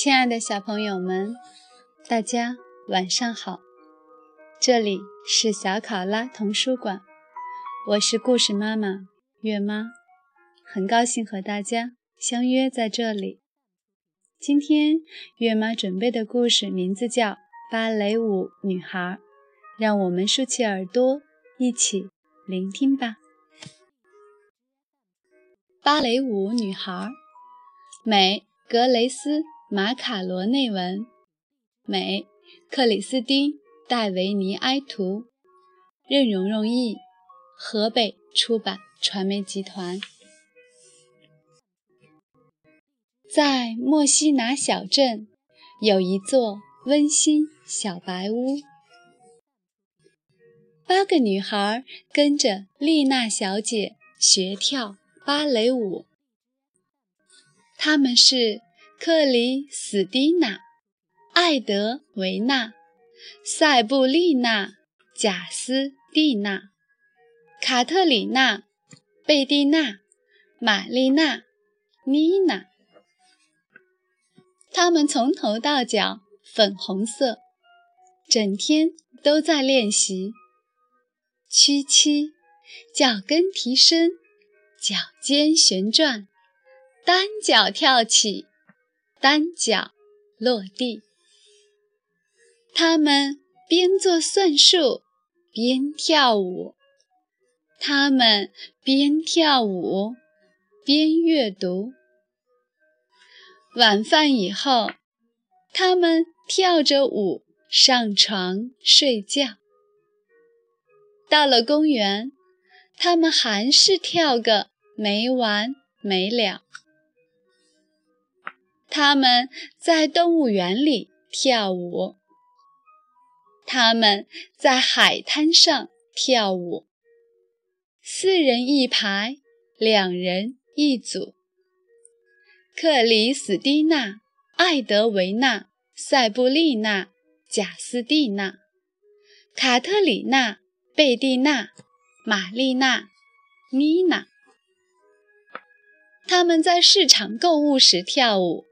亲爱的小朋友们，大家晚上好！这里是小考拉童书馆，我是故事妈妈月妈，很高兴和大家相约在这里。今天月妈准备的故事名字叫《芭蕾舞女孩》，让我们竖起耳朵一起聆听吧。芭蕾舞女孩，美格雷斯。马卡罗内文，美，克里斯汀·戴维尼埃图，任蓉蓉译，河北出版传媒集团。在墨西拿小镇，有一座温馨小白屋。八个女孩跟着丽娜小姐学跳芭蕾舞，她们是。克里斯蒂娜、艾德维娜、塞布丽娜、贾斯蒂娜、卡特里娜、贝蒂娜、玛丽娜、妮娜，她们从头到脚粉红色，整天都在练习屈膝、脚跟提升、脚尖旋转、单脚跳起。单脚落地，他们边做算术边跳舞，他们边跳舞边阅读。晚饭以后，他们跳着舞上床睡觉。到了公园，他们还是跳个没完没了。他们在动物园里跳舞，他们在海滩上跳舞，四人一排，两人一组。克里斯蒂娜、艾德维娜、塞布丽娜、贾斯蒂娜、卡特里娜、贝蒂娜、玛丽娜、妮娜，他们在市场购物时跳舞。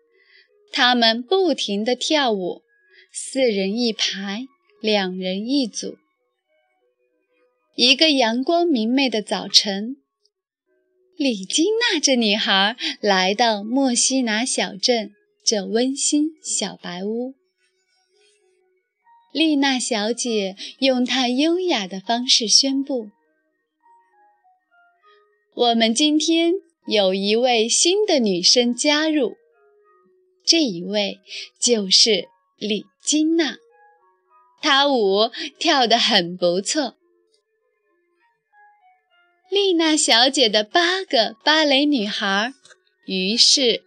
他们不停地跳舞，四人一排，两人一组。一个阳光明媚的早晨，李金娜这女孩来到墨西拿小镇这温馨小白屋。丽娜小姐用她优雅的方式宣布：“我们今天有一位新的女生加入。”这一位就是李金娜，她舞跳得很不错。丽娜小姐的八个芭蕾女孩，于是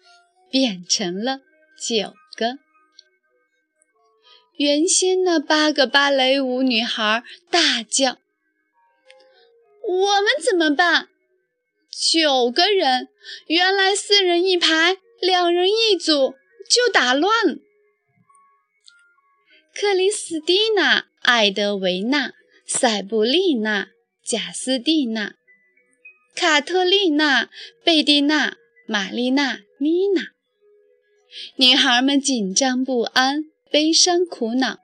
变成了九个。原先那八个芭蕾舞女孩大叫：“我们怎么办？九个人，原来四人一排，两人一组。”就打乱。克里斯蒂娜、艾德维娜、塞布丽娜、贾斯蒂娜、卡特丽娜、贝蒂娜、玛丽娜、妮娜，女孩们紧张不安、悲伤苦恼，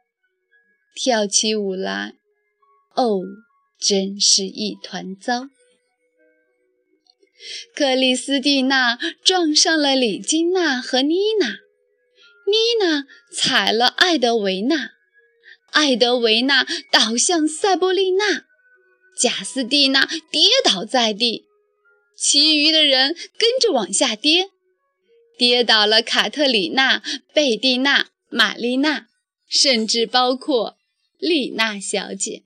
跳起舞来，哦，真是一团糟。克里斯蒂娜撞上了李金娜和妮娜。妮娜踩了艾德维娜，艾德维娜倒向塞布丽娜，贾斯蒂娜跌倒在地，其余的人跟着往下跌，跌倒了卡特里娜、贝蒂娜、玛丽娜，甚至包括丽娜小姐。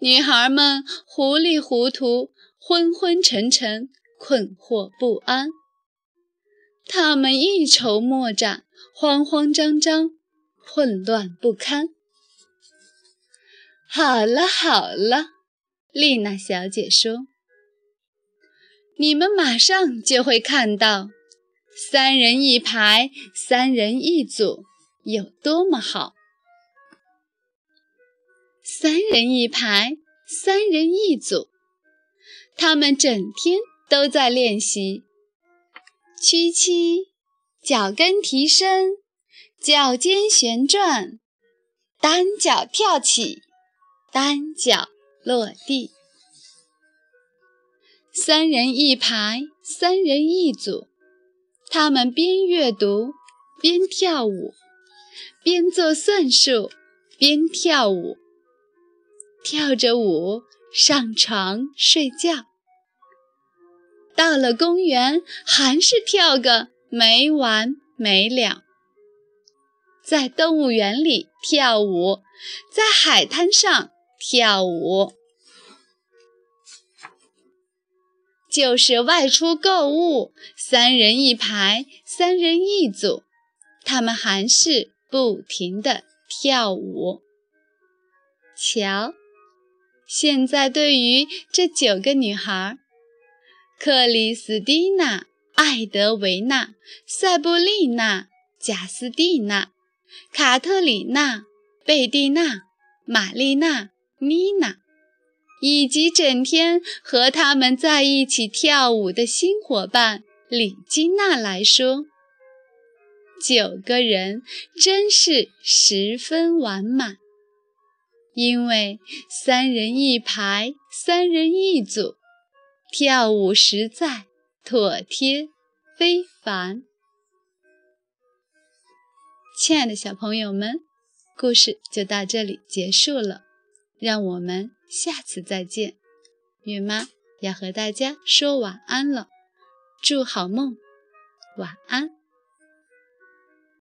女孩们糊里糊涂、昏昏沉沉、困惑不安。他们一筹莫展，慌慌张张，混乱不堪。好了好了，丽娜小姐说：“你们马上就会看到，三人一排，三人一组，有多么好！三人一排，三人一组，他们整天都在练习。”屈膝，脚跟提升，脚尖旋转，单脚跳起，单脚落地。三人一排，三人一组，他们边阅读边跳舞，边做算术边跳舞，跳着舞上床睡觉。到了公园，还是跳个。没完没了，在动物园里跳舞，在海滩上跳舞，就是外出购物，三人一排，三人一组，他们还是不停地跳舞。瞧，现在对于这九个女孩，克里斯蒂娜。艾德维娜、塞布丽娜、贾斯蒂娜、卡特里娜、贝蒂娜、玛丽娜、妮娜，以及整天和他们在一起跳舞的新伙伴李金娜来说，九个人真是十分完满。因为三人一排，三人一组，跳舞实在。妥帖非凡，亲爱的小朋友们，故事就到这里结束了，让我们下次再见。孕妈要和大家说晚安了，祝好梦，晚安。